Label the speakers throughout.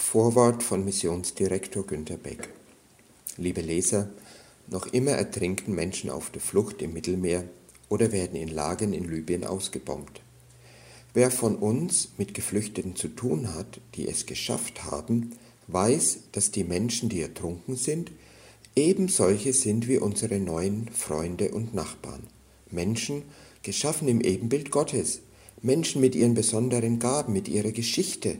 Speaker 1: Vorwort von Missionsdirektor Günter Beck. Liebe Leser, noch immer ertrinken Menschen auf der Flucht im Mittelmeer oder werden in Lagern in Libyen ausgebombt. Wer von uns mit Geflüchteten zu tun hat, die es geschafft haben, weiß, dass die Menschen, die ertrunken sind, eben solche sind wie unsere neuen Freunde und Nachbarn. Menschen, geschaffen im Ebenbild Gottes, Menschen mit ihren besonderen Gaben, mit ihrer Geschichte,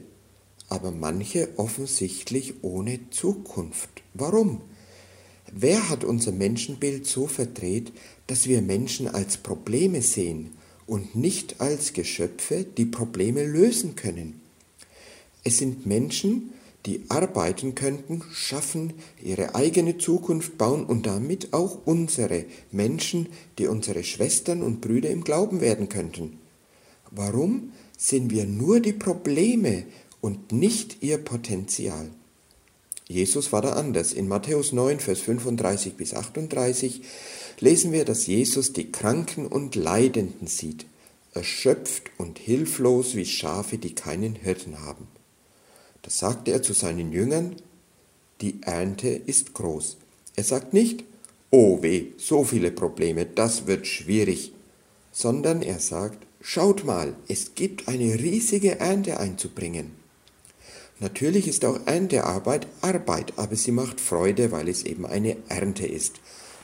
Speaker 1: aber manche offensichtlich ohne Zukunft. Warum? Wer hat unser Menschenbild so verdreht, dass wir Menschen als Probleme sehen und nicht als Geschöpfe, die Probleme lösen können? Es sind Menschen, die arbeiten könnten, schaffen, ihre eigene Zukunft bauen und damit auch unsere Menschen, die unsere Schwestern und Brüder im Glauben werden könnten. Warum sind wir nur die Probleme und nicht ihr Potenzial? Jesus war da anders. In Matthäus 9, Vers 35 bis 38 lesen wir, dass Jesus die Kranken und Leidenden sieht, erschöpft und hilflos wie Schafe, die keinen Hirten haben. Da sagte er zu seinen Jüngern, die Ernte ist groß. Er sagt nicht, oh weh, so viele Probleme, das wird schwierig, sondern er sagt, schaut mal, es gibt eine riesige Ernte einzubringen. Natürlich ist auch Erntearbeit Arbeit, aber sie macht Freude, weil es eben eine Ernte ist.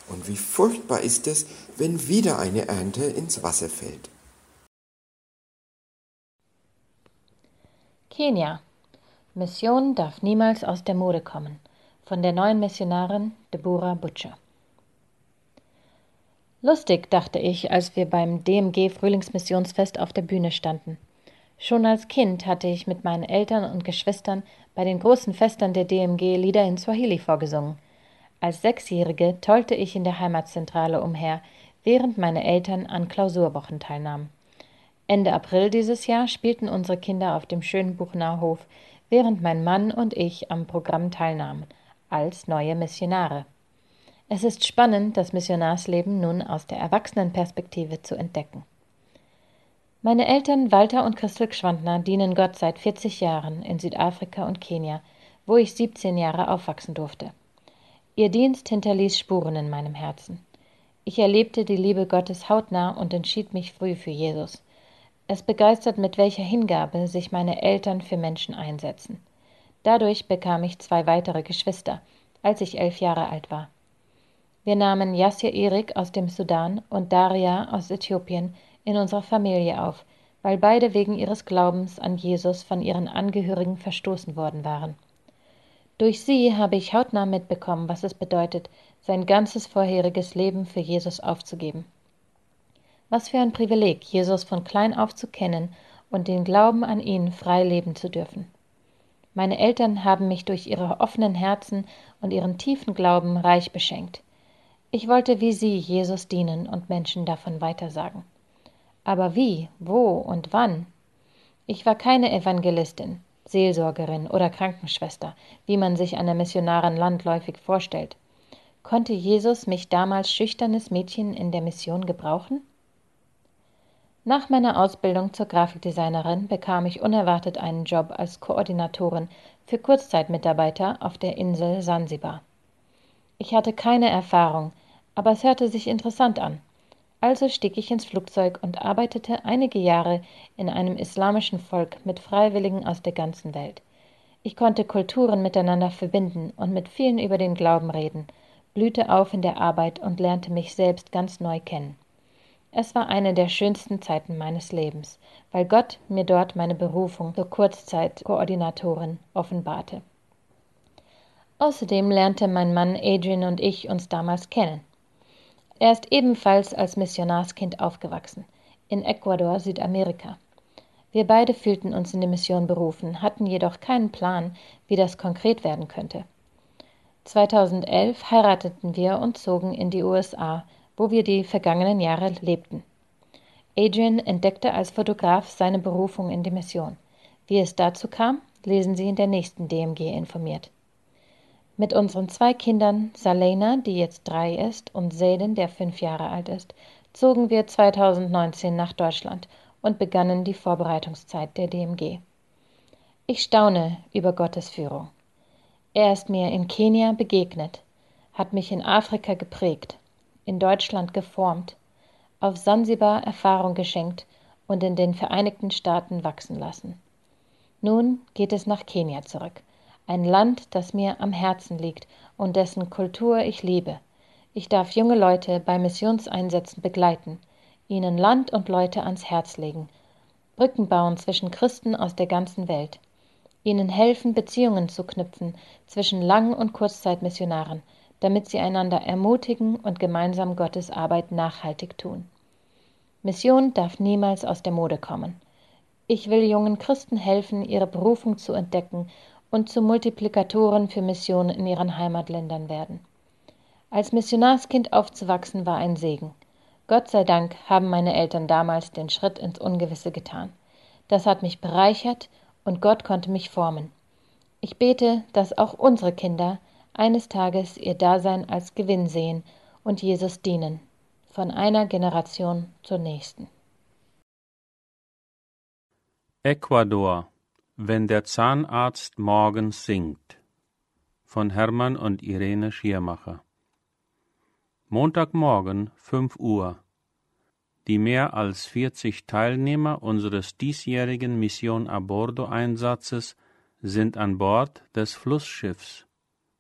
Speaker 1: Und wie furchtbar ist es, wenn wieder eine Ernte ins Wasser fällt.
Speaker 2: Kenia. Mission darf niemals aus der Mode kommen. Von der neuen Missionarin Deborah Butcher. Lustig, dachte ich, als wir beim DMG Frühlingsmissionsfest auf der Bühne standen. Schon als Kind hatte ich mit meinen Eltern und Geschwistern bei den großen Festern der DMG Lieder in Swahili vorgesungen. Als Sechsjährige tollte ich in der Heimatzentrale umher, während meine Eltern an Klausurwochen teilnahmen. Ende April dieses Jahr spielten unsere Kinder auf dem schönen Buchnauhof, während mein Mann und ich am Programm teilnahmen, als neue Missionare. Es ist spannend, das Missionarsleben nun aus der Erwachsenenperspektive zu entdecken. Meine Eltern Walter und Christel Gschwandner dienen Gott seit 40 Jahren in Südafrika und Kenia, wo ich 17 Jahre aufwachsen durfte. Ihr Dienst hinterließ Spuren in meinem Herzen. Ich erlebte die Liebe Gottes hautnah und entschied mich früh für Jesus. Es begeistert, mit welcher Hingabe sich meine Eltern für Menschen einsetzen. Dadurch bekam ich zwei weitere Geschwister, als ich elf Jahre alt war. Wir nahmen Yassir Erik aus dem Sudan und Daria aus Äthiopien in unserer Familie auf, weil beide wegen ihres Glaubens an Jesus von ihren Angehörigen verstoßen worden waren. Durch sie habe ich hautnah mitbekommen, was es bedeutet, sein ganzes vorheriges Leben für Jesus aufzugeben. Was für ein Privileg, Jesus von klein auf zu kennen und den Glauben an ihn frei leben zu dürfen. Meine Eltern haben mich durch ihre offenen Herzen und ihren tiefen Glauben reich beschenkt. Ich wollte wie sie Jesus dienen und Menschen davon weitersagen. Aber wie, wo und wann? Ich war keine Evangelistin, Seelsorgerin oder Krankenschwester, wie man sich einer Missionarin landläufig vorstellt. Konnte Jesus mich damals schüchternes Mädchen in der Mission gebrauchen? Nach meiner Ausbildung zur Grafikdesignerin bekam ich unerwartet einen Job als Koordinatorin für Kurzzeitmitarbeiter auf der Insel Sansibar. Ich hatte keine Erfahrung, aber es hörte sich interessant an. Also stieg ich ins Flugzeug und arbeitete einige Jahre in einem islamischen Volk mit Freiwilligen aus der ganzen Welt. Ich konnte Kulturen miteinander verbinden und mit vielen über den Glauben reden, blühte auf in der Arbeit und lernte mich selbst ganz neu kennen. Es war eine der schönsten Zeiten meines Lebens, weil Gott mir dort meine Berufung zur Kurzzeitkoordinatorin offenbarte. Außerdem lernte mein Mann Adrian und ich uns damals kennen. Er ist ebenfalls als Missionarskind aufgewachsen, in Ecuador, Südamerika. Wir beide fühlten uns in die Mission berufen, hatten jedoch keinen Plan, wie das konkret werden könnte. 2011 heirateten wir und zogen in die USA, wo wir die vergangenen Jahre lebten. Adrian entdeckte als Fotograf seine Berufung in die Mission. Wie es dazu kam, lesen Sie in der nächsten DMG informiert. Mit unseren zwei Kindern, Salena, die jetzt drei ist, und Zayden, der fünf Jahre alt ist, zogen wir 2019 nach Deutschland und begannen die Vorbereitungszeit der DMG. Ich staune über Gottes Führung. Er ist mir in Kenia begegnet, hat mich in Afrika geprägt, in Deutschland geformt, auf Sansibar Erfahrung geschenkt und in den Vereinigten Staaten wachsen lassen. Nun geht es nach Kenia zurück, ein Land, das mir am Herzen liegt und dessen Kultur ich liebe. Ich darf junge Leute bei Missionseinsätzen begleiten, ihnen Land und Leute ans Herz legen, Brücken bauen zwischen Christen aus der ganzen Welt, ihnen helfen, Beziehungen zu knüpfen zwischen Lang- und Kurzzeitmissionaren, damit sie einander ermutigen und gemeinsam Gottes Arbeit nachhaltig tun. Mission darf niemals aus der Mode kommen. Ich will jungen Christen helfen, ihre Berufung zu entdecken und zu Multiplikatoren für Missionen in ihren Heimatländern werden. Als Missionarskind aufzuwachsen war ein Segen. Gott sei Dank haben meine Eltern damals den Schritt ins Ungewisse getan. Das hat mich bereichert und Gott konnte mich formen. Ich bete, dass auch unsere Kinder eines Tages ihr Dasein als Gewinn sehen und Jesus dienen, von einer Generation zur nächsten.
Speaker 3: Ecuador Wenn der Zahnarzt morgens singt von Hermann und Irene Schiermacher Montagmorgen 5 Uhr die mehr als 40 Teilnehmer unseres diesjährigen Mission a Bordo Einsatzes sind an Bord des Flussschiffs.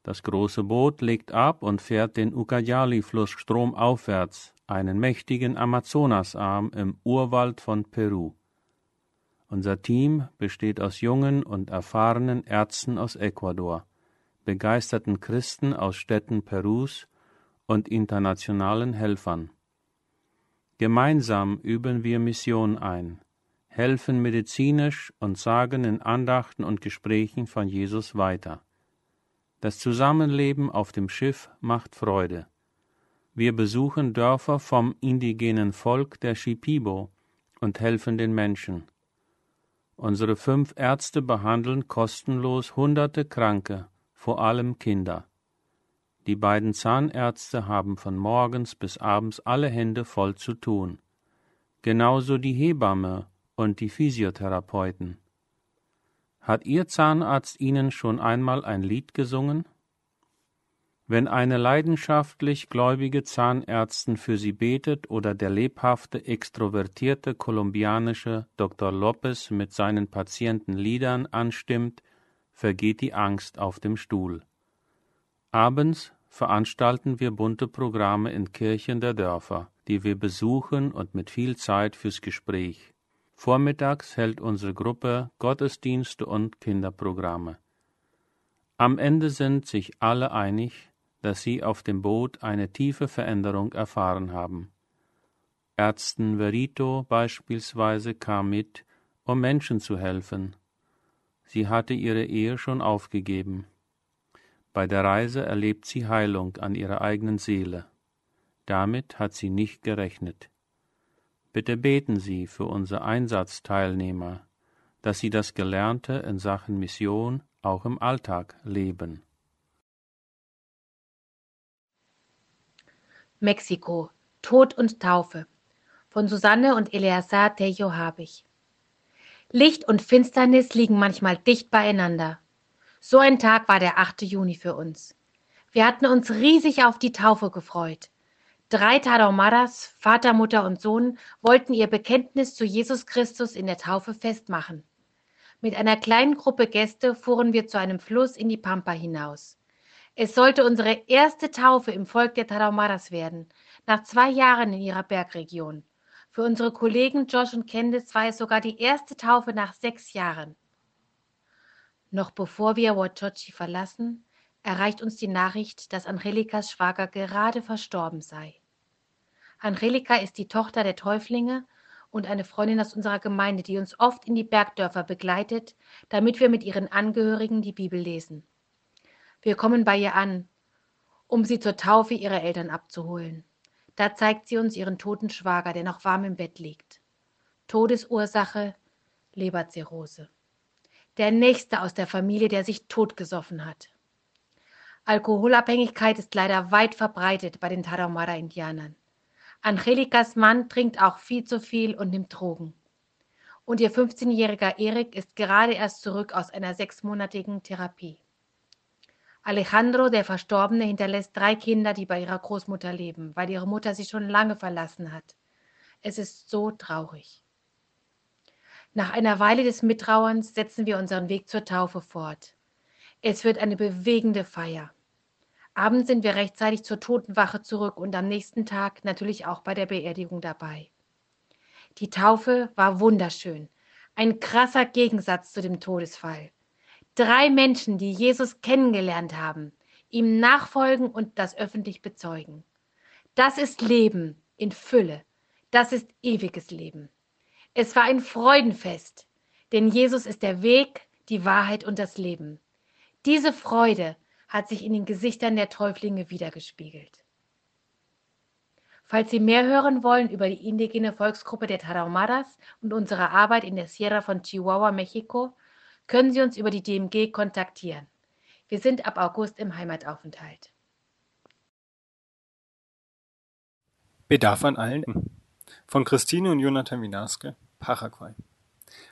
Speaker 3: Das große Boot legt ab und fährt den Ucayali-Fluss stromaufwärts, einen mächtigen Amazonasarm im Urwald von Peru. Unser Team besteht aus jungen und erfahrenen Ärzten aus Ecuador, begeisterten Christen aus Städten Perus und internationalen Helfern. Gemeinsam üben wir Mission ein, helfen medizinisch und sagen in Andachten und Gesprächen von Jesus weiter. Das Zusammenleben auf dem Schiff macht Freude. Wir besuchen Dörfer vom indigenen Volk der Shipibo und helfen den Menschen. Unsere fünf Ärzte behandeln kostenlos hunderte Kranke, vor allem Kinder. Die beiden Zahnärzte haben von morgens bis abends alle Hände voll zu tun. Genauso die Hebamme und die Physiotherapeuten. Hat Ihr Zahnarzt Ihnen schon einmal ein Lied gesungen? Wenn eine leidenschaftlich gläubige Zahnärztin für Sie betet oder der lebhafte, extrovertierte kolumbianische Dr. Lopez mit seinen Patienten Liedern anstimmt, vergeht die Angst auf dem Stuhl. Abends veranstalten wir bunte Programme in Kirchen der Dörfer, die wir besuchen und mit viel Zeit fürs Gespräch. Vormittags hält unsere Gruppe Gottesdienste und Kinderprogramme. Am Ende sind sich alle einig, dass sie auf dem Boot eine tiefe Veränderung erfahren haben. Ärzten Verito beispielsweise kam mit, um Menschen zu helfen. Sie hatte ihre Ehe schon aufgegeben. Bei der Reise erlebt sie Heilung an ihrer eigenen Seele. Damit hat sie nicht gerechnet. Bitte beten Sie für unsere Einsatzteilnehmer, dass sie das Gelernte in Sachen Mission auch im Alltag leben.
Speaker 4: Mexiko Tod und Taufe von Susanne und Eleazar Tejo Habich. Licht und Finsternis liegen manchmal dicht beieinander. So ein Tag war der 8. Juni für uns. Wir hatten uns riesig auf die Taufe gefreut. Drei Tarahumaras, Vater, Mutter und Sohn, wollten ihr Bekenntnis zu Jesus Christus in der Taufe festmachen. Mit einer kleinen Gruppe Gäste fuhren wir zu einem Fluss in die Pampa hinaus. Es sollte unsere erste Taufe im Volk der Tarahumaras werden, nach zwei Jahren in ihrer Bergregion. Für unsere Kollegen Josh und Candice war es sogar die erste Taufe nach sechs Jahren. Noch bevor wir Huachochi verlassen, erreicht uns die Nachricht, dass Angelikas Schwager gerade verstorben sei. Angelika ist die Tochter der Täuflinge und eine Freundin aus unserer Gemeinde, die uns oft in die Bergdörfer begleitet, damit wir mit ihren Angehörigen die Bibel lesen. Wir kommen bei ihr an, um sie zur Taufe ihrer Eltern abzuholen. Da zeigt sie uns ihren toten Schwager, der noch warm im Bett liegt. Todesursache Leberzirrhose. Der nächste aus der Familie, der sich totgesoffen hat. Alkoholabhängigkeit ist leider weit verbreitet bei den Tarahumara-Indianern. Angelikas Mann trinkt auch viel zu viel und nimmt Drogen. und ihr 15-jähriger Erik ist gerade erst zurück aus einer sechsmonatigen Therapie. Alejandro, der Verstorbene, hinterlässt drei Kinder, die bei ihrer Großmutter leben, weil ihre Mutter sie schon lange verlassen hat. Es ist so traurig. Nach einer Weile des Mittrauerns setzen wir unseren Weg zur Taufe fort. Es wird eine bewegende Feier. Abends sind wir rechtzeitig zur Totenwache zurück und am nächsten Tag natürlich auch bei der Beerdigung dabei. Die Taufe war wunderschön. Ein krasser Gegensatz zu dem Todesfall. Drei Menschen, die Jesus kennengelernt haben, ihm nachfolgen und das öffentlich bezeugen. Das ist Leben in Fülle. Das ist ewiges Leben. Es war ein Freudenfest, denn Jesus ist der Weg, die Wahrheit und das Leben. Diese Freude hat sich in den Gesichtern der Täuflinge wiedergespiegelt. Falls Sie mehr hören wollen über die indigene Volksgruppe der Tarahumaras und unsere Arbeit in der Sierra von Chihuahua, Mexiko, können Sie uns über die DMG kontaktieren. Wir sind ab August im Heimataufenthalt.
Speaker 5: Bedarf an allen. Von Christine und Jonathan Winaske, Paraguay.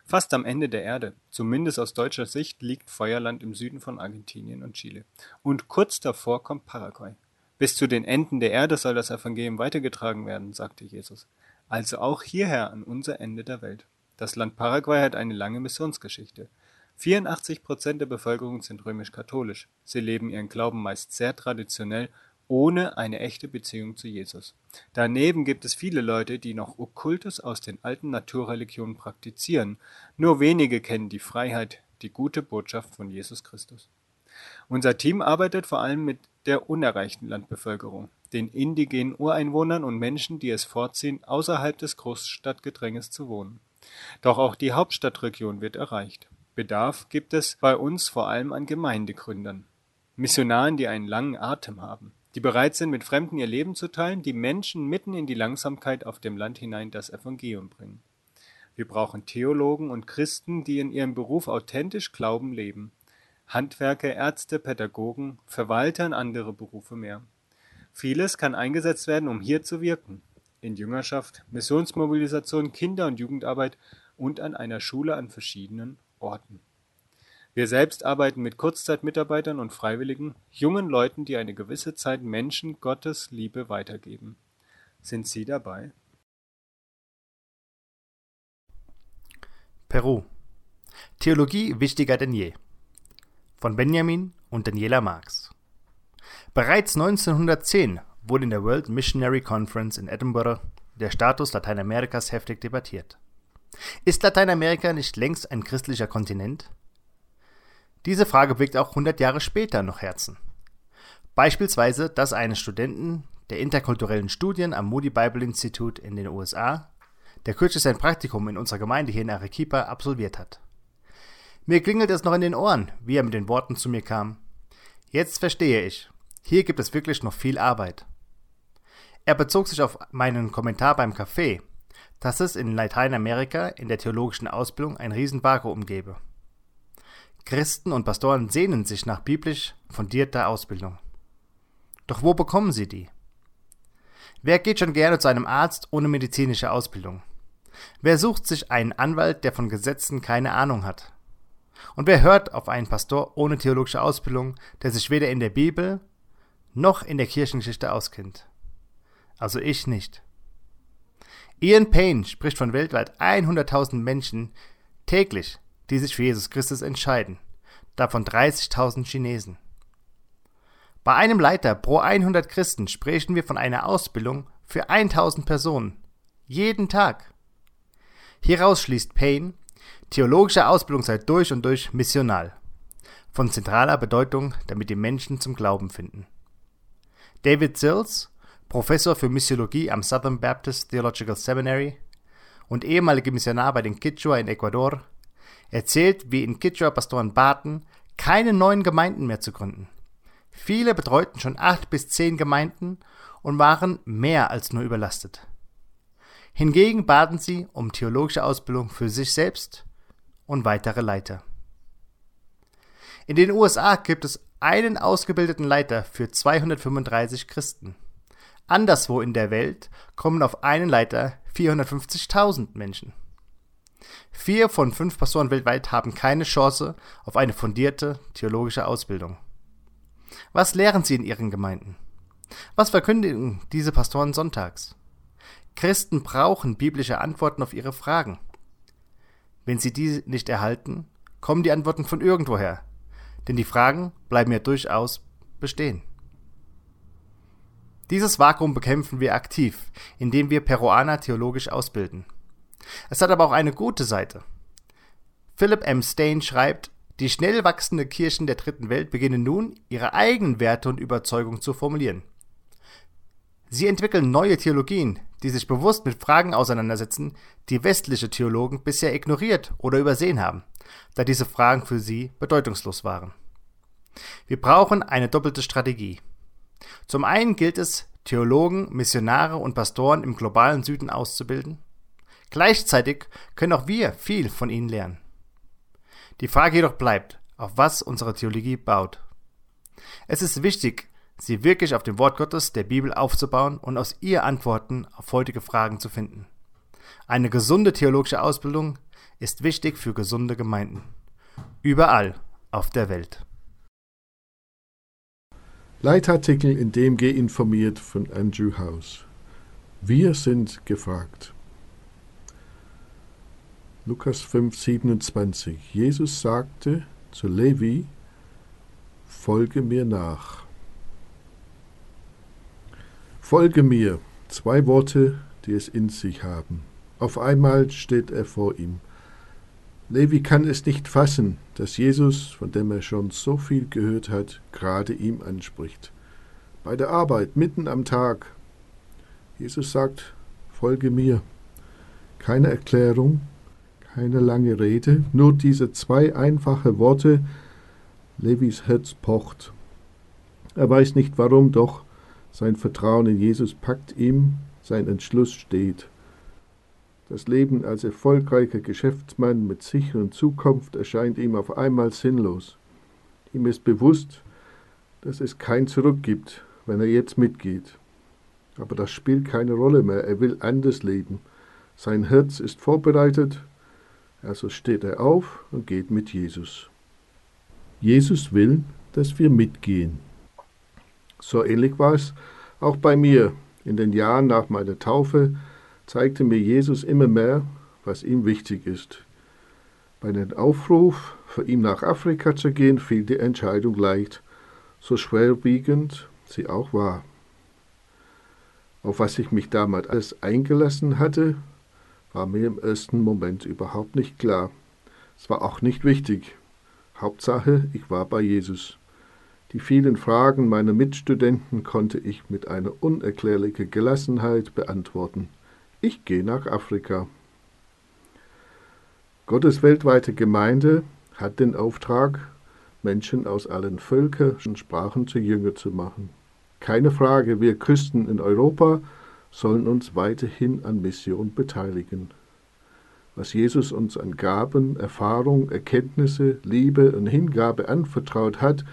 Speaker 5: Fast am Ende der Erde, zumindest aus deutscher Sicht, liegt Feuerland im Süden von Argentinien und Chile. Und kurz davor kommt Paraguay. Bis zu den Enden der Erde soll das Evangelium weitergetragen werden, sagte Jesus. Also auch hierher an unser Ende der Welt. Das Land Paraguay hat eine lange Missionsgeschichte. 84 Prozent der Bevölkerung sind römisch-katholisch. Sie leben ihren Glauben meist sehr traditionell ohne eine echte Beziehung zu Jesus. Daneben gibt es viele Leute, die noch Okkultes aus den alten Naturreligionen praktizieren. Nur wenige kennen die Freiheit, die gute Botschaft von Jesus Christus. Unser Team arbeitet vor allem mit der unerreichten Landbevölkerung, den indigenen Ureinwohnern und Menschen, die es vorziehen, außerhalb des Großstadtgedränges zu wohnen. Doch auch die Hauptstadtregion wird erreicht. Bedarf gibt es bei uns vor allem an Gemeindegründern, Missionaren, die einen langen Atem haben die bereit sind, mit Fremden ihr Leben zu teilen, die Menschen mitten in die Langsamkeit auf dem Land hinein das Evangelium bringen. Wir brauchen Theologen und Christen, die in ihrem Beruf authentisch Glauben leben. Handwerker, Ärzte, Pädagogen, Verwalter und andere Berufe mehr. Vieles kann eingesetzt werden, um hier zu wirken. In Jüngerschaft, Missionsmobilisation, Kinder- und Jugendarbeit und an einer Schule an verschiedenen Orten. Wir selbst arbeiten mit Kurzzeitmitarbeitern und Freiwilligen, jungen Leuten, die eine gewisse Zeit Menschen Gottes Liebe weitergeben. Sind Sie dabei?
Speaker 6: Peru. Theologie wichtiger denn je. Von Benjamin und Daniela Marx. Bereits 1910 wurde in der World Missionary Conference in Edinburgh der Status Lateinamerikas heftig debattiert. Ist Lateinamerika nicht längst ein christlicher Kontinent? Diese Frage bewegt auch 100 Jahre später noch Herzen. Beispielsweise das eines Studenten der interkulturellen Studien am Moody Bible Institute in den USA, der kürzlich sein Praktikum in unserer Gemeinde hier in Arequipa absolviert hat. Mir klingelt es noch in den Ohren, wie er mit den Worten zu mir kam. Jetzt verstehe ich. Hier gibt es wirklich noch viel Arbeit. Er bezog sich auf meinen Kommentar beim Café, dass es in Lateinamerika in der theologischen Ausbildung ein Riesenvakuum gebe. Christen und Pastoren sehnen sich nach biblisch fundierter Ausbildung. Doch wo bekommen sie die? Wer geht schon gerne zu einem Arzt ohne medizinische Ausbildung? Wer sucht sich einen Anwalt, der von Gesetzen keine Ahnung hat? Und wer hört auf einen Pastor ohne theologische Ausbildung, der sich weder in der Bibel noch in der Kirchengeschichte auskennt? Also ich nicht. Ian Payne spricht von weltweit 100.000 Menschen täglich, die sich für Jesus Christus entscheiden, davon 30.000 Chinesen. Bei einem Leiter pro 100 Christen sprechen wir von einer Ausbildung für 1000 Personen, jeden Tag. Hieraus schließt Payne, theologische Ausbildung sei durch und durch missional, von zentraler Bedeutung, damit die Menschen zum Glauben finden. David Sills, Professor für Missiologie am Southern Baptist Theological Seminary und ehemaliger Missionar bei den Quichua in Ecuador, erzählt, wie in Kitchener Pastoren baten, keine neuen Gemeinden mehr zu gründen. Viele betreuten schon acht bis zehn Gemeinden und waren mehr als nur überlastet. Hingegen baten sie um theologische Ausbildung für sich selbst und weitere Leiter. In den USA gibt es einen ausgebildeten Leiter für 235 Christen. Anderswo in der Welt kommen auf einen Leiter 450.000 Menschen. Vier von fünf Pastoren weltweit haben keine Chance auf eine fundierte theologische Ausbildung. Was lehren sie in ihren Gemeinden? Was verkündigen diese Pastoren sonntags? Christen brauchen biblische Antworten auf ihre Fragen. Wenn sie diese nicht erhalten, kommen die Antworten von irgendwoher, denn die Fragen bleiben ja durchaus bestehen. Dieses Vakuum bekämpfen wir aktiv, indem wir Peruaner theologisch ausbilden. Es hat aber auch eine gute Seite. Philip M. Stain schreibt, die schnell wachsenden Kirchen der dritten Welt beginnen nun, ihre eigenen Werte und Überzeugungen zu formulieren. Sie entwickeln neue Theologien, die sich bewusst mit Fragen auseinandersetzen, die westliche Theologen bisher ignoriert oder übersehen haben, da diese Fragen für sie bedeutungslos waren. Wir brauchen eine doppelte Strategie. Zum einen gilt es, Theologen, Missionare und Pastoren im globalen Süden auszubilden. Gleichzeitig können auch wir viel von ihnen lernen. Die Frage jedoch bleibt, auf was unsere Theologie baut. Es ist wichtig, sie wirklich auf dem Wort Gottes der Bibel aufzubauen und aus ihr Antworten auf heutige Fragen zu finden. Eine gesunde theologische Ausbildung ist wichtig für gesunde Gemeinden. Überall auf der Welt.
Speaker 7: Leitartikel in DMG informiert von Andrew House. Wir sind gefragt. Lukas 5, 27. Jesus sagte zu Levi, Folge mir nach. Folge mir. Zwei Worte, die es in sich haben. Auf einmal steht er vor ihm. Levi kann es nicht fassen, dass Jesus, von dem er schon so viel gehört hat, gerade ihm anspricht. Bei der Arbeit, mitten am Tag. Jesus sagt, folge mir. Keine Erklärung, keine lange Rede, nur diese zwei einfache Worte. Levis Herz pocht. Er weiß nicht warum, doch sein Vertrauen in Jesus packt ihm, sein Entschluss steht. Das Leben als erfolgreicher Geschäftsmann mit sicheren Zukunft erscheint ihm auf einmal sinnlos. Ihm ist bewusst, dass es kein Zurück gibt, wenn er jetzt mitgeht. Aber das spielt keine Rolle mehr, er will anders leben. Sein Herz ist vorbereitet, also steht er auf und geht mit Jesus. Jesus will, dass wir mitgehen. So ähnlich war es auch bei mir. In den Jahren nach meiner Taufe zeigte mir Jesus immer mehr, was ihm wichtig ist. Bei dem Aufruf, für ihn nach Afrika zu gehen, fiel die Entscheidung leicht, so schwerwiegend sie auch war. Auf was ich mich damals alles eingelassen hatte, war mir im ersten Moment überhaupt nicht klar. Es war auch nicht wichtig. Hauptsache, ich war bei Jesus. Die vielen Fragen meiner Mitstudenten konnte ich mit einer unerklärlichen Gelassenheit beantworten. Ich gehe nach Afrika. Gottes weltweite Gemeinde hat den Auftrag, Menschen aus allen Völkern und Sprachen zu Jünger zu machen. Keine Frage, wir Christen in Europa sollen uns weiterhin an Mission beteiligen. Was Jesus uns an Gaben, Erfahrung, Erkenntnisse, Liebe und Hingabe anvertraut hat,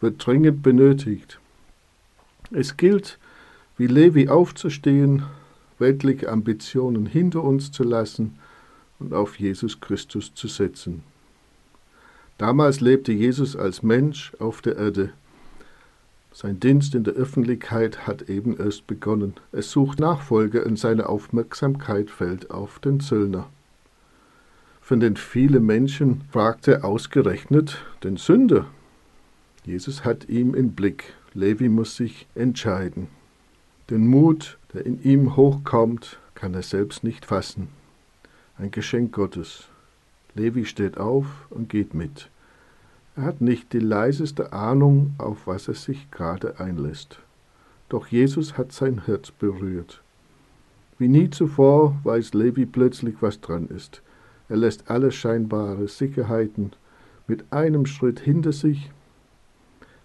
Speaker 7: wird dringend benötigt. Es gilt, wie Levi aufzustehen, weltliche Ambitionen hinter uns zu lassen und auf Jesus Christus zu setzen. Damals lebte Jesus als Mensch auf der Erde. Sein Dienst in der Öffentlichkeit hat eben erst begonnen. Es sucht Nachfolger und seine Aufmerksamkeit fällt auf den Zöllner. Von den vielen Menschen fragt er ausgerechnet den Sünder. Jesus hat ihn im Blick. Levi muss sich entscheiden. Den Mut, der in ihm hochkommt, kann er selbst nicht fassen. Ein Geschenk Gottes. Levi steht auf und geht mit. Er hat nicht die leiseste Ahnung, auf was er sich gerade einlässt. Doch Jesus hat sein Herz berührt. Wie nie zuvor weiß Levi plötzlich, was dran ist. Er lässt alle scheinbare Sicherheiten mit einem Schritt hinter sich.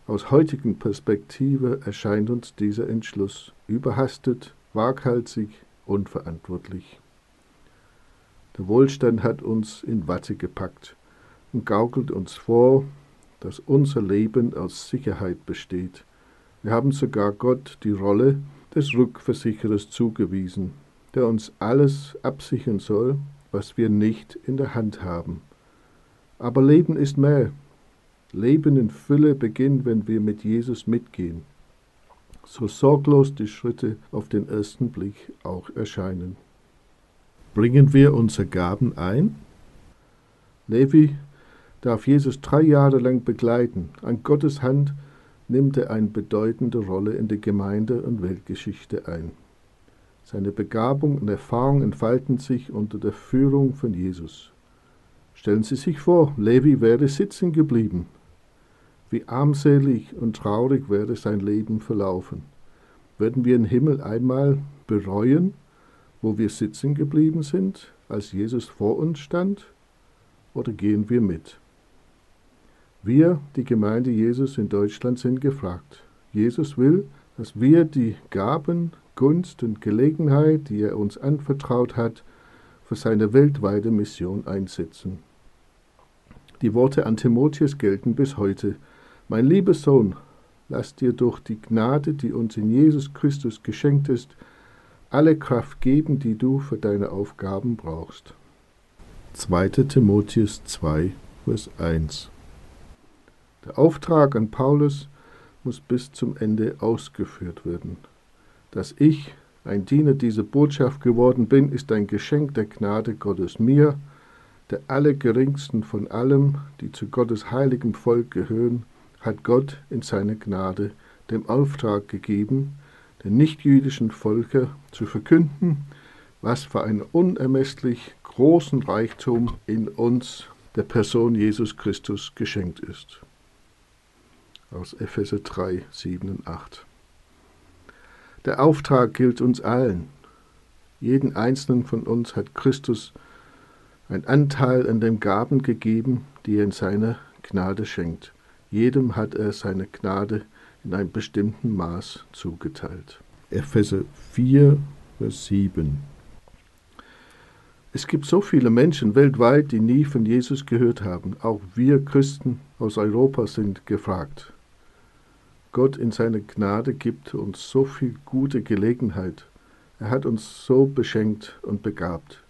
Speaker 7: Aus heutigen Perspektive erscheint uns dieser Entschluss überhastet, waghalsig, unverantwortlich. Der Wohlstand hat uns in Watte gepackt und gaukelt uns vor, dass unser Leben aus Sicherheit besteht. Wir haben sogar Gott die Rolle des Rückversicherers zugewiesen, der uns alles absichern soll, was wir nicht in der Hand haben. Aber Leben ist mehr. Leben in Fülle beginnt, wenn wir mit Jesus mitgehen, so sorglos die Schritte auf den ersten Blick auch erscheinen. Bringen wir unsere Gaben ein? Levi darf Jesus drei Jahre lang begleiten. An Gottes Hand nimmt er eine bedeutende Rolle in der Gemeinde und Weltgeschichte ein. Seine Begabung und Erfahrung entfalten sich unter der Führung von Jesus. Stellen Sie sich vor, Levi wäre sitzen geblieben. Wie armselig und traurig wäre sein Leben verlaufen. Würden wir im Himmel einmal bereuen, wo wir sitzen geblieben sind, als Jesus vor uns stand? Oder gehen wir mit? Wir, die Gemeinde Jesus in Deutschland, sind gefragt. Jesus will, dass wir die Gaben, Gunst und Gelegenheit, die er uns anvertraut hat, für seine weltweite Mission einsetzen. Die Worte an Timotheus gelten bis heute. Mein lieber Sohn, lass dir durch die Gnade, die uns in Jesus Christus geschenkt ist, alle Kraft geben, die du für deine Aufgaben brauchst. 2. Timotheus 2, Vers 1 Der Auftrag an Paulus muss bis zum Ende ausgeführt werden. Dass ich, ein Diener dieser Botschaft geworden bin, ist ein Geschenk der Gnade Gottes mir, der Allergeringsten von allem, die zu Gottes heiligem Volk gehören, hat Gott in seiner Gnade dem Auftrag gegeben, den nichtjüdischen Völker zu verkünden, was für einen unermesslich großen Reichtum in uns, der Person Jesus Christus, geschenkt ist. Aus Epheser 3, 7 und 8. Der Auftrag gilt uns allen. Jeden einzelnen von uns hat Christus einen Anteil an den Gaben gegeben, die er in seiner Gnade schenkt. Jedem hat er seine Gnade in einem bestimmten Maß zugeteilt. Epheser 4, Vers 7. Es gibt so viele Menschen weltweit, die nie von Jesus gehört haben. Auch wir Christen aus Europa sind gefragt. Gott in seiner Gnade gibt uns so viel gute Gelegenheit. Er hat uns so beschenkt und begabt.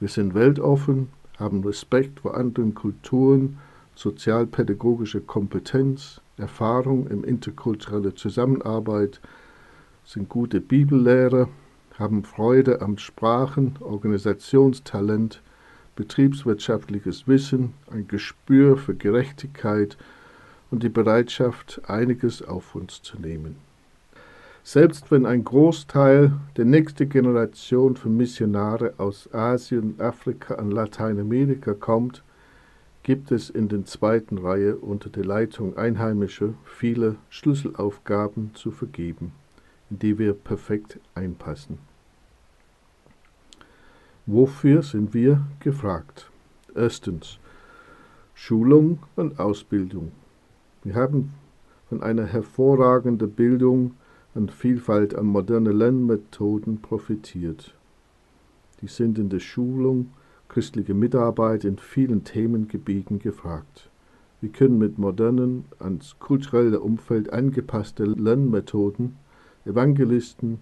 Speaker 7: Wir sind weltoffen, haben Respekt vor anderen Kulturen, sozialpädagogische Kompetenz, Erfahrung in interkultureller Zusammenarbeit, sind gute Bibellehrer, haben Freude am Sprachen, Organisationstalent, betriebswirtschaftliches Wissen, ein Gespür für Gerechtigkeit und die Bereitschaft, einiges auf uns zu nehmen. Selbst wenn ein Großteil der nächsten Generation von Missionare aus Asien, Afrika und Lateinamerika kommt, gibt es in der zweiten Reihe unter der Leitung Einheimischer viele Schlüsselaufgaben zu vergeben, in die wir perfekt einpassen. Wofür sind wir gefragt? Erstens Schulung und Ausbildung. Wir haben von einer hervorragenden Bildung und Vielfalt an modernen Lernmethoden profitiert. Die sind in der Schulung christliche Mitarbeit in vielen Themengebieten gefragt. Wir können mit modernen, ans kulturelle Umfeld angepassten Lernmethoden Evangelisten,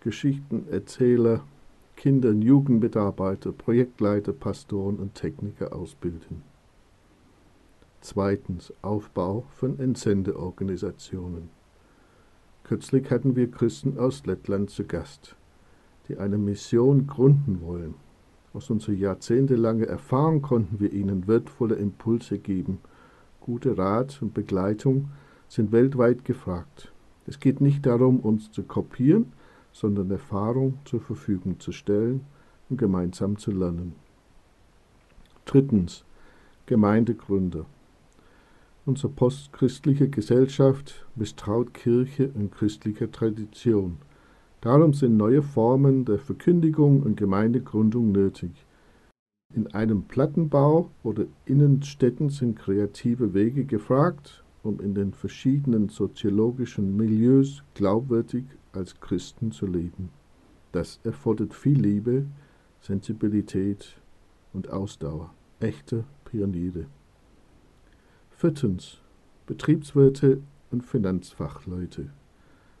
Speaker 7: Geschichtenerzähler, Kinder- und Jugendmitarbeiter, Projektleiter, Pastoren und Techniker ausbilden. Zweitens Aufbau von Entsendeorganisationen. Kürzlich hatten wir Christen aus Lettland zu Gast, die eine Mission gründen wollen. Aus unserer jahrzehntelangen Erfahrung konnten wir ihnen wertvolle Impulse geben. Gute Rat und Begleitung sind weltweit gefragt. Es geht nicht darum, uns zu kopieren, sondern Erfahrung zur Verfügung zu stellen und gemeinsam zu lernen. Drittens Gemeindegründer. Unsere postchristliche Gesellschaft misstraut Kirche und christlicher Tradition. Darum sind neue Formen der Verkündigung und Gemeindegründung nötig. In einem Plattenbau oder Innenstädten sind kreative Wege gefragt, um in den verschiedenen soziologischen Milieus glaubwürdig als Christen zu leben. Das erfordert viel Liebe, Sensibilität und Ausdauer. Echte Pioniere. Viertens. Betriebswirte und Finanzfachleute.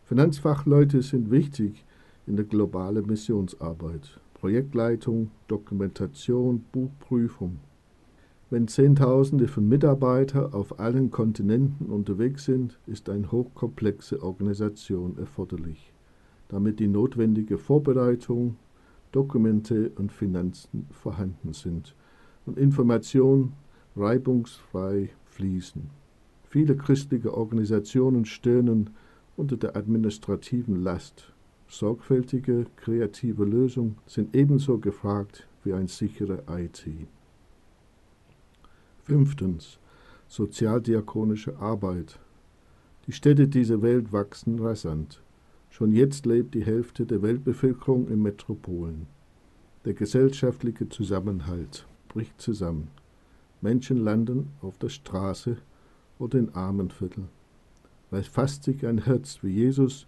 Speaker 7: Finanzfachleute sind wichtig in der globalen Missionsarbeit. Projektleitung, Dokumentation, Buchprüfung. Wenn Zehntausende von Mitarbeitern auf allen Kontinenten unterwegs sind, ist eine hochkomplexe Organisation erforderlich, damit die notwendige Vorbereitung, Dokumente und Finanzen vorhanden sind und Informationen reibungsfrei fließen. Viele christliche Organisationen stöhnen unter der administrativen Last. Sorgfältige, kreative Lösungen sind ebenso gefragt wie ein sicherer IT. Fünftens. Sozialdiakonische Arbeit. Die Städte dieser Welt wachsen rasant. Schon jetzt lebt die Hälfte der Weltbevölkerung in Metropolen. Der gesellschaftliche Zusammenhalt bricht zusammen. Menschen landen auf der Straße oder in Armenviertel. Weil fasst sich ein Herz wie Jesus,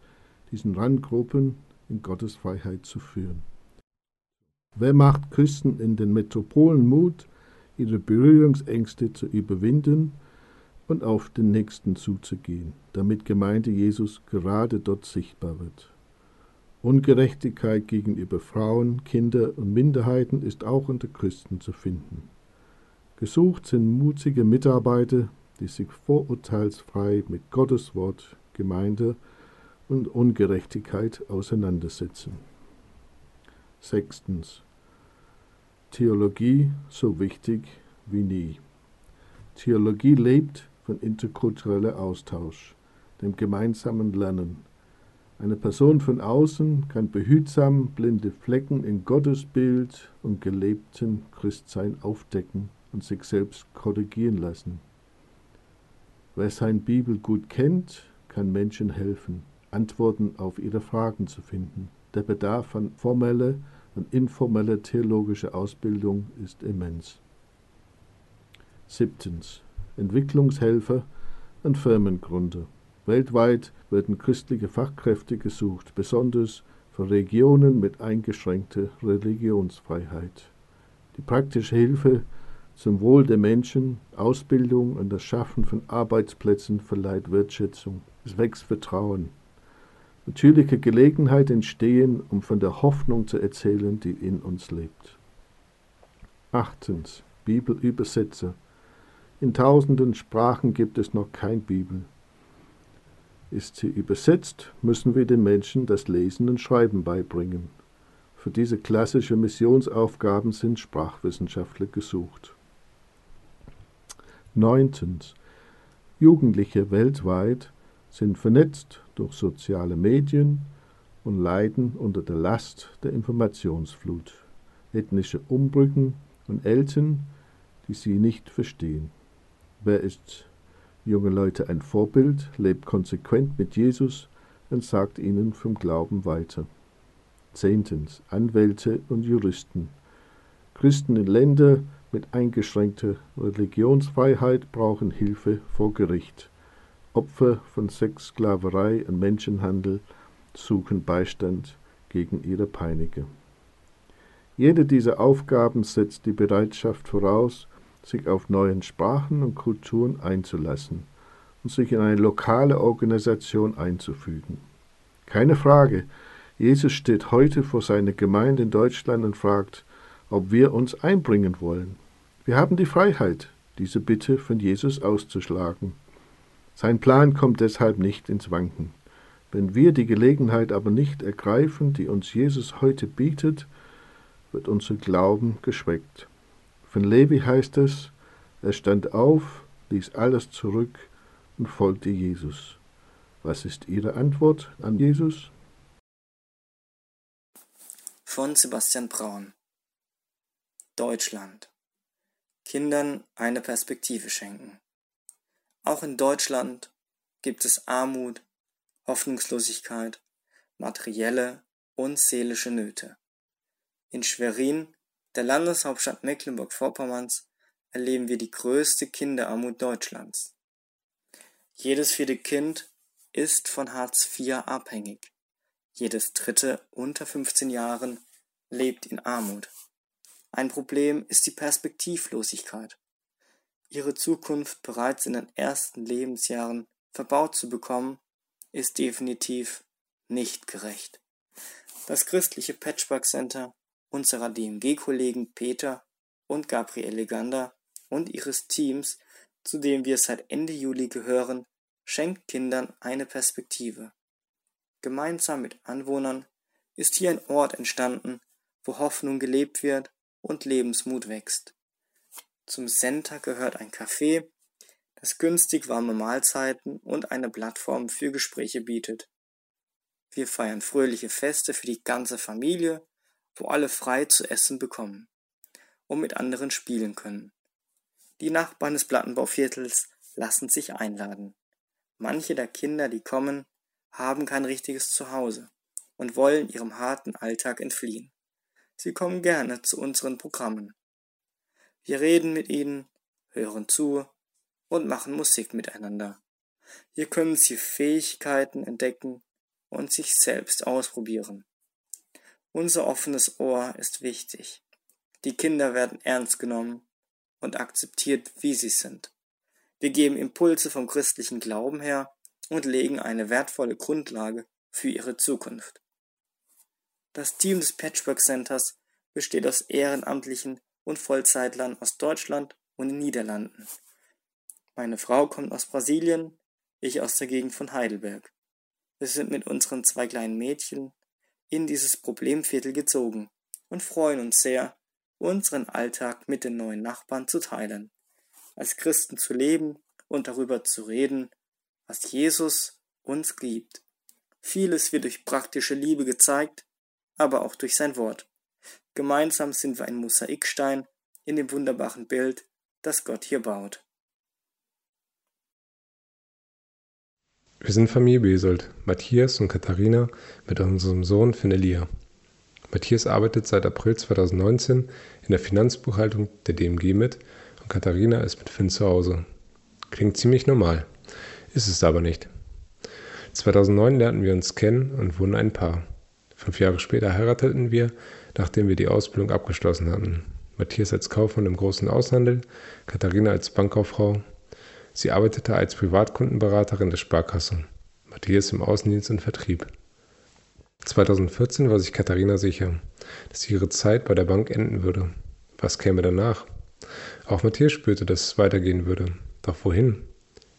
Speaker 7: diesen Randgruppen in Gottes Freiheit zu führen. Wer macht Christen in den Metropolen Mut, ihre Berührungsängste zu überwinden und auf den Nächsten zuzugehen, damit Gemeinde Jesus gerade dort sichtbar wird. Ungerechtigkeit gegenüber Frauen, Kinder und Minderheiten ist auch unter Christen zu finden. Gesucht sind mutige Mitarbeiter, die sich vorurteilsfrei mit Gottes Wort, Gemeinde und Ungerechtigkeit auseinandersetzen. Sechstens. Theologie so wichtig wie nie. Theologie lebt von interkulturellem Austausch, dem gemeinsamen Lernen. Eine Person von außen kann behutsam blinde Flecken in Gottes Bild und gelebten Christsein aufdecken und sich selbst korrigieren lassen. Wer seine Bibel gut kennt, kann Menschen helfen, Antworten auf ihre Fragen zu finden. Der Bedarf an formeller und informelle theologische Ausbildung ist immens. Siebtens. Entwicklungshelfer und Firmengründer. Weltweit werden christliche Fachkräfte gesucht, besonders für Regionen mit eingeschränkter Religionsfreiheit. Die praktische Hilfe zum Wohl der Menschen, Ausbildung und das Schaffen von Arbeitsplätzen verleiht Wertschätzung. Es wächst Vertrauen natürliche Gelegenheit entstehen, um von der Hoffnung zu erzählen, die in uns lebt. Achtens. Bibelübersetzer. In tausenden Sprachen gibt es noch kein Bibel. Ist sie übersetzt, müssen wir den Menschen das Lesen und Schreiben beibringen. Für diese klassischen Missionsaufgaben sind Sprachwissenschaftler gesucht. Neuntens. Jugendliche weltweit sind vernetzt durch soziale Medien und leiden unter der Last der Informationsflut, ethnische Umbrücken und Eltern, die sie nicht verstehen. Wer ist junge Leute ein Vorbild, lebt konsequent mit Jesus und sagt ihnen vom Glauben weiter. Zehntens. Anwälte und Juristen. Christen in Ländern mit eingeschränkter Religionsfreiheit brauchen Hilfe vor Gericht. Opfer von Sexsklaverei und Menschenhandel suchen Beistand gegen ihre Peiniger. Jede dieser Aufgaben setzt die Bereitschaft voraus, sich auf neuen Sprachen und Kulturen einzulassen und sich in eine lokale Organisation einzufügen. Keine Frage, Jesus steht heute vor seiner Gemeinde in Deutschland und fragt, ob wir uns einbringen wollen. Wir haben die Freiheit, diese Bitte von Jesus auszuschlagen. Sein Plan kommt deshalb nicht ins Wanken. Wenn wir die Gelegenheit aber nicht ergreifen, die uns Jesus heute bietet, wird unser Glauben geschwächt. Von Levi heißt es, er stand auf, ließ alles zurück und folgte Jesus. Was ist Ihre Antwort an Jesus?
Speaker 8: Von Sebastian Braun Deutschland Kindern eine Perspektive schenken. Auch in Deutschland gibt es Armut, Hoffnungslosigkeit, materielle und seelische Nöte. In Schwerin, der Landeshauptstadt Mecklenburg-Vorpommerns, erleben wir die größte Kinderarmut Deutschlands. Jedes vierte Kind ist von Hartz IV abhängig. Jedes dritte unter 15 Jahren lebt in Armut. Ein Problem ist die Perspektivlosigkeit ihre Zukunft bereits in den ersten Lebensjahren verbaut zu bekommen, ist definitiv nicht gerecht. Das christliche Patchwork Center unserer DMG-Kollegen Peter und Gabriele Gander und ihres Teams, zu dem wir seit Ende Juli gehören, schenkt Kindern eine Perspektive. Gemeinsam mit Anwohnern ist hier ein Ort entstanden, wo Hoffnung gelebt wird und Lebensmut wächst. Zum Center gehört ein Café, das günstig warme Mahlzeiten und eine Plattform für Gespräche bietet. Wir feiern fröhliche Feste für die ganze Familie, wo alle frei zu essen bekommen und mit anderen spielen können. Die Nachbarn des Plattenbauviertels lassen sich einladen. Manche der Kinder, die kommen, haben kein richtiges Zuhause und wollen ihrem harten Alltag entfliehen. Sie kommen gerne zu unseren Programmen. Wir reden mit ihnen, hören zu und machen Musik miteinander. Hier können sie Fähigkeiten entdecken und sich selbst ausprobieren. Unser offenes Ohr ist wichtig. Die Kinder werden ernst genommen und akzeptiert, wie sie sind. Wir geben Impulse vom christlichen Glauben her und legen eine wertvolle Grundlage für ihre Zukunft. Das Team des Patchwork Centers besteht aus Ehrenamtlichen und Vollzeitlern aus Deutschland und den Niederlanden. Meine Frau kommt aus Brasilien, ich aus der Gegend von Heidelberg. Wir sind mit unseren zwei kleinen Mädchen in dieses Problemviertel gezogen und freuen uns sehr, unseren Alltag mit den neuen Nachbarn zu teilen, als Christen zu leben und darüber zu reden, was Jesus uns liebt. Vieles wird durch praktische Liebe gezeigt, aber auch durch sein Wort. Gemeinsam sind wir ein Mosaikstein in dem wunderbaren Bild, das Gott hier baut.
Speaker 9: Wir sind Familie Besold, Matthias und Katharina mit unserem Sohn Finn Elia. Matthias arbeitet seit April 2019 in der Finanzbuchhaltung der DMG mit und Katharina ist mit Finn zu Hause. Klingt ziemlich normal, ist es aber nicht. 2009 lernten wir uns kennen und wurden ein Paar. Fünf Jahre später heirateten wir, nachdem wir die Ausbildung abgeschlossen hatten. Matthias als Kaufmann im großen Außenhandel, Katharina als Bankkauffrau. Sie arbeitete als Privatkundenberaterin der Sparkasse, Matthias im Außendienst und Vertrieb. 2014 war sich Katharina sicher, dass ihre Zeit bei der Bank enden würde. Was käme danach? Auch Matthias spürte, dass es weitergehen würde. Doch wohin?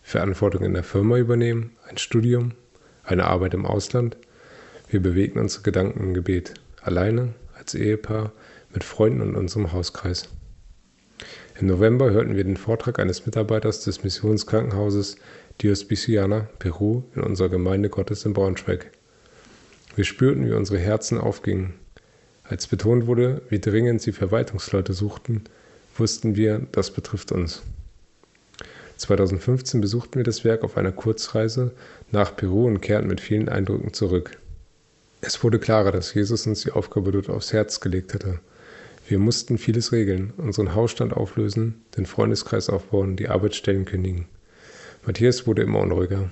Speaker 9: Verantwortung in der Firma übernehmen, ein Studium, eine Arbeit im Ausland? Wir bewegten unsere Gedanken im Gebet, alleine, als Ehepaar, mit Freunden und unserem Hauskreis. Im November hörten wir den Vortrag eines Mitarbeiters des Missionskrankenhauses Dios Bisiana, Peru, in unserer Gemeinde Gottes in Braunschweig. Wir spürten, wie unsere Herzen aufgingen. Als betont wurde, wie dringend sie Verwaltungsleute suchten, wussten wir, das betrifft uns. 2015 besuchten wir das Werk auf einer Kurzreise nach Peru und kehrten mit vielen Eindrücken zurück. Es wurde klarer, dass Jesus uns die Aufgabe dort aufs Herz gelegt hatte. Wir mussten vieles regeln, unseren Hausstand auflösen, den Freundeskreis aufbauen, die Arbeitsstellen kündigen. Matthias wurde immer unruhiger.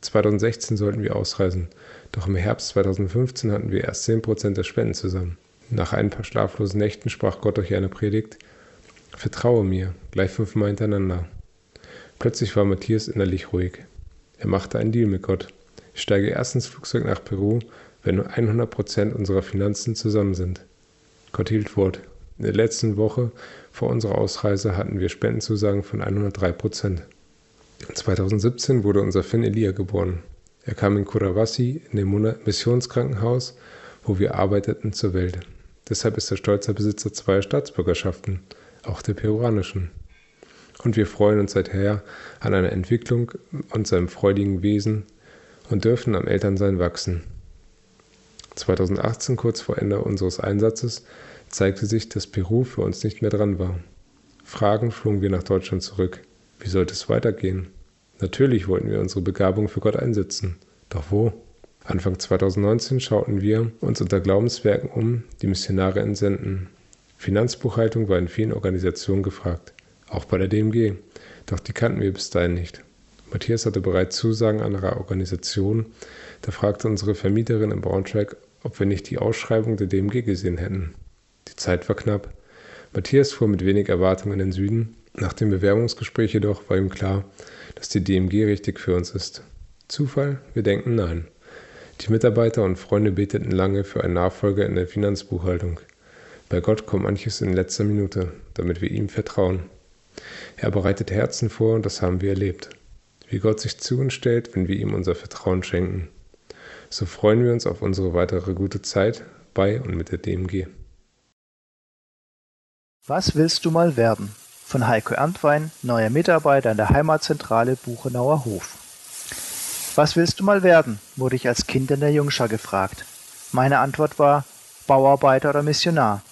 Speaker 9: 2016 sollten wir ausreisen, doch im Herbst 2015 hatten wir erst 10% der Spenden zusammen. Nach ein paar schlaflosen Nächten sprach Gott durch eine Predigt: Vertraue mir, gleich fünfmal hintereinander. Plötzlich war Matthias innerlich ruhig. Er machte einen Deal mit Gott. Ich steige erst ins Flugzeug nach Peru, wenn nur 100% unserer Finanzen zusammen sind. Gott hielt Wort. In der letzten Woche vor unserer Ausreise hatten wir Spendenzusagen von 103%. 2017 wurde unser Finn Elia geboren. Er kam in Kurawasi in dem Missionskrankenhaus, wo wir arbeiteten, zur Welt. Deshalb ist er stolzer Besitzer zweier Staatsbürgerschaften, auch der peruanischen. Und wir freuen uns seither an einer Entwicklung und seinem freudigen Wesen und dürfen am Elternsein wachsen. 2018, kurz vor Ende unseres Einsatzes, zeigte sich, dass Peru für uns nicht mehr dran war. Fragend flogen wir nach Deutschland zurück. Wie sollte es weitergehen? Natürlich wollten wir unsere Begabung für Gott einsetzen. Doch wo? Anfang 2019 schauten wir uns unter Glaubenswerken um, die Missionare entsenden. Finanzbuchhaltung war in vielen Organisationen gefragt, auch bei der DMG, doch die kannten wir bis dahin nicht. Matthias hatte bereits Zusagen anderer Organisationen, da fragte unsere Vermieterin in Braunschweig, ob wir nicht die Ausschreibung der DMG gesehen hätten. Die Zeit war knapp. Matthias fuhr mit wenig Erwartung in den Süden. Nach dem Bewerbungsgespräch jedoch war ihm klar, dass die DMG richtig für uns ist. Zufall? Wir denken nein. Die Mitarbeiter und Freunde beteten lange für einen Nachfolger in der Finanzbuchhaltung. Bei Gott kommt manches in letzter Minute, damit wir ihm vertrauen. Er bereitet Herzen vor, und das haben wir erlebt. Wie Gott sich zu uns stellt, wenn wir ihm unser Vertrauen schenken. So freuen wir uns auf unsere weitere gute Zeit bei und mit der DMG.
Speaker 10: Was willst du mal werden? Von Heiko Ernstwein, neuer Mitarbeiter in der Heimatzentrale Buchenauer Hof. Was willst du mal werden? wurde ich als Kind in der Jungschar gefragt. Meine Antwort war Bauarbeiter oder Missionar.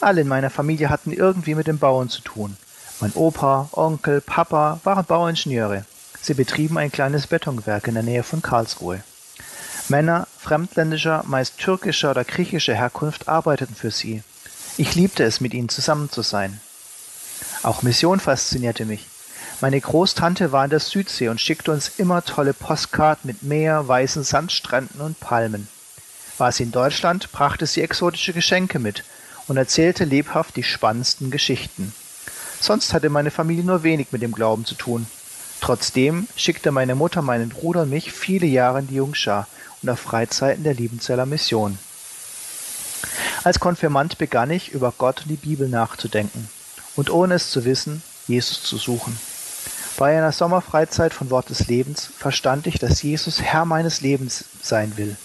Speaker 10: Alle in meiner Familie hatten irgendwie mit dem Bauen zu tun. Mein Opa, Onkel, Papa waren Bauingenieure. Sie betrieben ein kleines Betonwerk in der Nähe von Karlsruhe. Männer fremdländischer, meist türkischer oder griechischer Herkunft arbeiteten für sie. Ich liebte es, mit ihnen zusammen zu sein. Auch Mission faszinierte mich. Meine Großtante war in der Südsee und schickte uns immer tolle Postkarten mit Meer, weißen Sandstränden und Palmen. War sie in Deutschland, brachte sie exotische Geschenke mit und erzählte lebhaft die spannendsten Geschichten. Sonst hatte meine Familie nur wenig mit dem Glauben zu tun. Trotzdem schickte meine Mutter meinen Bruder und mich viele Jahre in die Jungschar und auf Freizeiten der Liebenzeller Mission. Als Konfirmand begann ich, über Gott und die Bibel nachzudenken und ohne es zu wissen, Jesus zu suchen. Bei einer Sommerfreizeit von Wort des Lebens verstand ich, dass Jesus Herr meines Lebens sein will.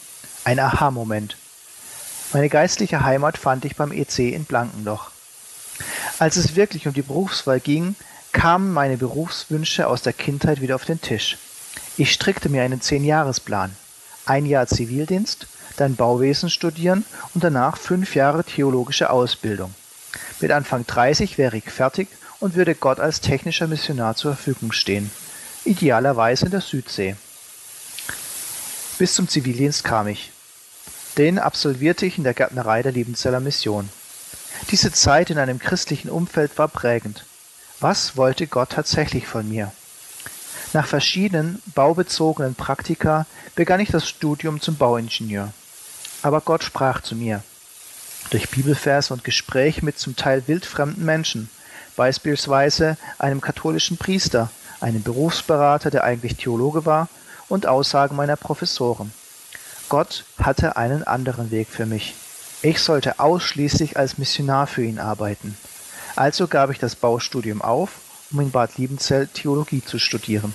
Speaker 10: Ein Aha-Moment. Meine geistliche Heimat fand ich beim EC in Blankenloch. Als es wirklich um die Berufswahl ging, kamen meine Berufswünsche aus der Kindheit wieder auf den Tisch. Ich strickte mir einen Zehn-Jahresplan. Ein Jahr Zivildienst, dann Bauwesen studieren und danach fünf Jahre theologische Ausbildung. Mit Anfang 30 wäre ich fertig und würde Gott als technischer Missionar zur Verfügung stehen, idealerweise in der Südsee. Bis zum Zivildienst kam ich. Den absolvierte ich in der Gärtnerei der Liebenzeller Mission. Diese Zeit in einem christlichen Umfeld war prägend. Was wollte Gott tatsächlich von mir? Nach verschiedenen baubezogenen Praktika begann ich das Studium zum Bauingenieur. Aber Gott sprach zu mir. Durch Bibelverse und Gespräche mit zum Teil wildfremden Menschen, beispielsweise einem katholischen Priester, einem Berufsberater, der eigentlich Theologe war, und Aussagen meiner Professoren. Gott hatte einen anderen Weg für mich. Ich sollte ausschließlich als Missionar für ihn arbeiten. Also gab ich das Baustudium auf, um in Bad Liebenzell Theologie zu studieren.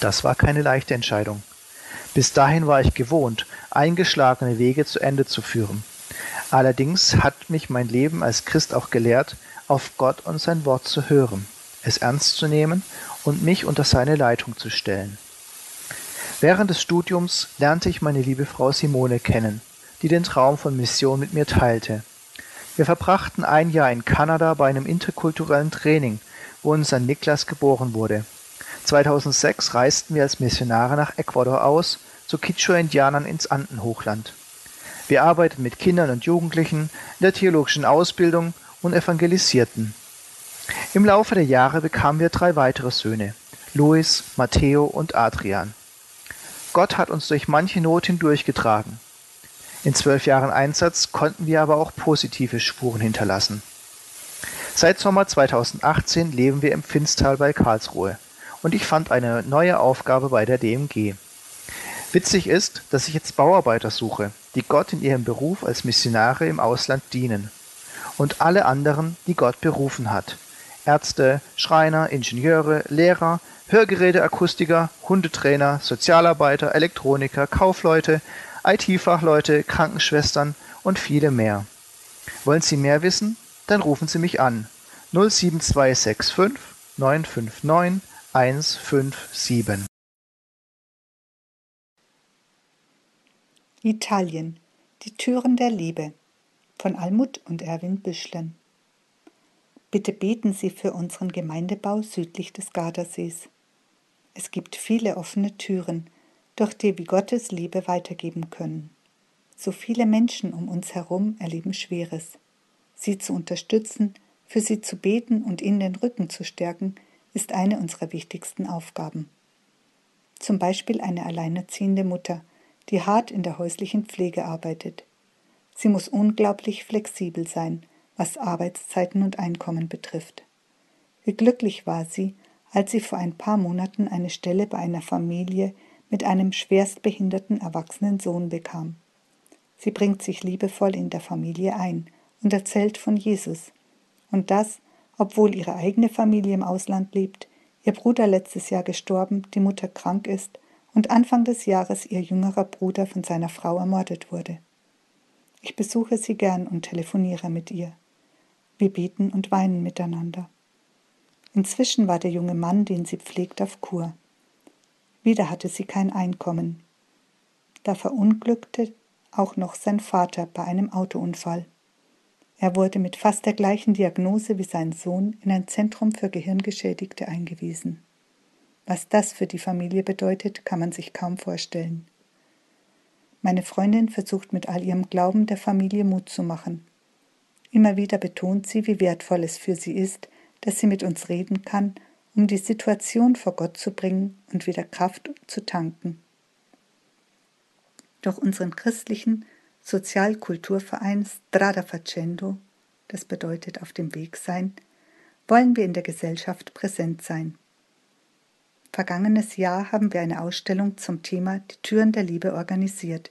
Speaker 10: Das war keine leichte Entscheidung. Bis dahin war ich gewohnt, eingeschlagene Wege zu Ende zu führen. Allerdings hat mich mein Leben als Christ auch gelehrt, auf Gott und sein Wort zu hören, es ernst zu nehmen und mich unter seine Leitung zu stellen. Während des Studiums lernte ich meine liebe Frau Simone kennen, die den Traum von Mission mit mir teilte. Wir verbrachten ein Jahr in Kanada bei einem interkulturellen Training, wo unser Niklas geboren wurde. 2006 reisten wir als Missionare nach Ecuador aus, zu Kichwa-Indianern ins Andenhochland. Wir arbeiteten mit Kindern und Jugendlichen in der theologischen Ausbildung und evangelisierten. Im Laufe der Jahre bekamen wir drei weitere Söhne, Luis, Matteo und Adrian. Gott hat uns durch manche Not hindurchgetragen. In zwölf Jahren Einsatz konnten wir aber auch positive Spuren hinterlassen. Seit Sommer 2018 leben wir im Finstal bei Karlsruhe und ich fand eine neue Aufgabe bei der DMG. Witzig ist, dass ich jetzt Bauarbeiter suche, die Gott in ihrem Beruf als Missionare im Ausland dienen. Und alle anderen, die Gott berufen hat. Ärzte, Schreiner, Ingenieure, Lehrer, Hörgeräteakustiker, Hundetrainer, Sozialarbeiter, Elektroniker, Kaufleute, IT-Fachleute, Krankenschwestern und viele mehr. Wollen Sie mehr wissen? Dann rufen Sie mich an 07265 959 157.
Speaker 11: Italien. Die Türen der Liebe von Almut und Erwin Büschlen. Bitte beten Sie für unseren Gemeindebau südlich des Gardasees. Es gibt viele offene Türen, durch die wir Gottes Liebe weitergeben können. So viele Menschen um uns herum erleben Schweres. Sie zu unterstützen, für sie zu beten und ihnen den Rücken zu stärken, ist eine unserer wichtigsten Aufgaben. Zum Beispiel eine alleinerziehende Mutter, die hart in der häuslichen Pflege arbeitet. Sie muss unglaublich flexibel sein, was Arbeitszeiten und Einkommen betrifft. Wie glücklich war sie, als sie vor ein paar Monaten eine Stelle bei einer Familie mit einem schwerstbehinderten erwachsenen Sohn bekam. Sie bringt sich liebevoll in der Familie ein und erzählt von Jesus. Und das, obwohl ihre eigene Familie im Ausland lebt, ihr Bruder letztes Jahr gestorben, die Mutter krank ist und Anfang des Jahres ihr jüngerer Bruder von seiner Frau ermordet wurde. Ich besuche sie gern und telefoniere mit ihr. Wir beten und weinen miteinander. Inzwischen war der junge Mann, den sie pflegt, auf Kur. Wieder hatte sie kein Einkommen. Da verunglückte auch noch sein Vater bei einem Autounfall. Er wurde mit fast der gleichen Diagnose wie sein Sohn in ein Zentrum für Gehirngeschädigte eingewiesen. Was das für die Familie bedeutet, kann man sich kaum vorstellen. Meine Freundin versucht mit all ihrem Glauben der Familie Mut zu machen. Immer wieder betont sie, wie wertvoll es für sie ist, dass sie mit uns reden kann, um die Situation vor Gott zu bringen und wieder Kraft zu tanken. Durch unseren christlichen Sozialkulturverein Strada Facendo, das bedeutet auf dem Weg sein, wollen wir in der Gesellschaft präsent sein. Vergangenes Jahr haben wir eine Ausstellung zum Thema Die Türen der Liebe organisiert,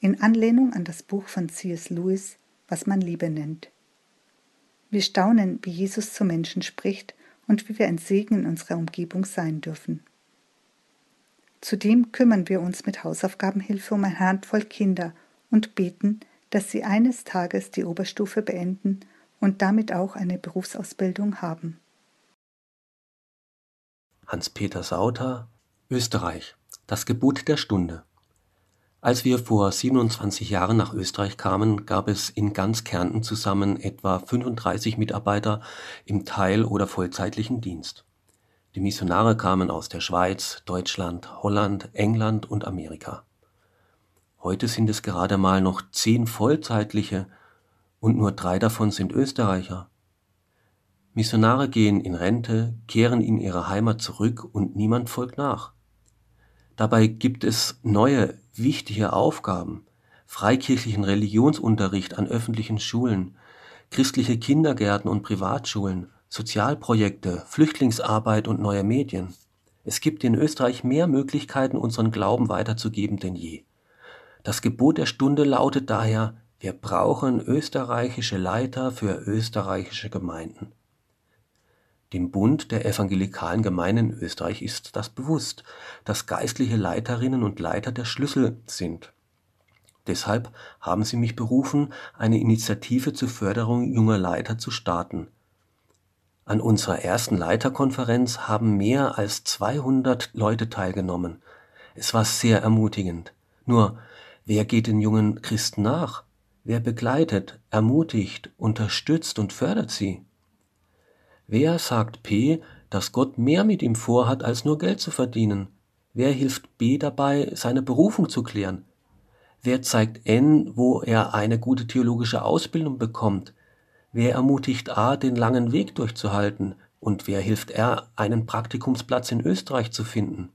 Speaker 11: in Anlehnung an das Buch von C.S. Lewis, was man Liebe nennt. Wir staunen, wie Jesus zu Menschen spricht und wie wir ein Segen in unserer Umgebung sein dürfen. Zudem kümmern wir uns mit Hausaufgabenhilfe um ein Handvoll Kinder und beten, dass sie eines Tages die Oberstufe beenden und damit auch eine Berufsausbildung haben.
Speaker 12: Hans-Peter Sauter, Österreich. Das Gebot der Stunde. Als wir vor 27 Jahren nach Österreich kamen, gab es in ganz Kärnten zusammen etwa 35 Mitarbeiter im Teil- oder vollzeitlichen Dienst. Die Missionare kamen aus der Schweiz, Deutschland, Holland, England und Amerika. Heute sind es gerade mal noch zehn vollzeitliche und nur drei davon sind Österreicher. Missionare gehen in Rente, kehren in ihre Heimat zurück und niemand folgt nach. Dabei gibt es neue, wichtige Aufgaben, freikirchlichen Religionsunterricht an öffentlichen Schulen, christliche Kindergärten und Privatschulen, Sozialprojekte, Flüchtlingsarbeit und neue Medien. Es gibt in Österreich mehr Möglichkeiten, unseren Glauben weiterzugeben denn je. Das Gebot der Stunde lautet daher, wir brauchen österreichische Leiter für österreichische Gemeinden. Dem Bund der evangelikalen Gemeinden in Österreich ist das bewusst, dass geistliche Leiterinnen und Leiter der Schlüssel sind. Deshalb haben sie mich berufen, eine Initiative zur Förderung junger Leiter zu starten. An unserer ersten Leiterkonferenz haben mehr als 200 Leute teilgenommen. Es war sehr ermutigend. Nur, wer geht den jungen Christen nach? Wer begleitet, ermutigt, unterstützt und fördert sie? Wer sagt P, dass Gott mehr mit ihm vorhat, als nur Geld zu verdienen? Wer hilft B dabei, seine Berufung zu klären? Wer zeigt N, wo er eine gute theologische Ausbildung bekommt? Wer ermutigt A, den langen Weg durchzuhalten? Und wer hilft R, einen Praktikumsplatz in Österreich zu finden?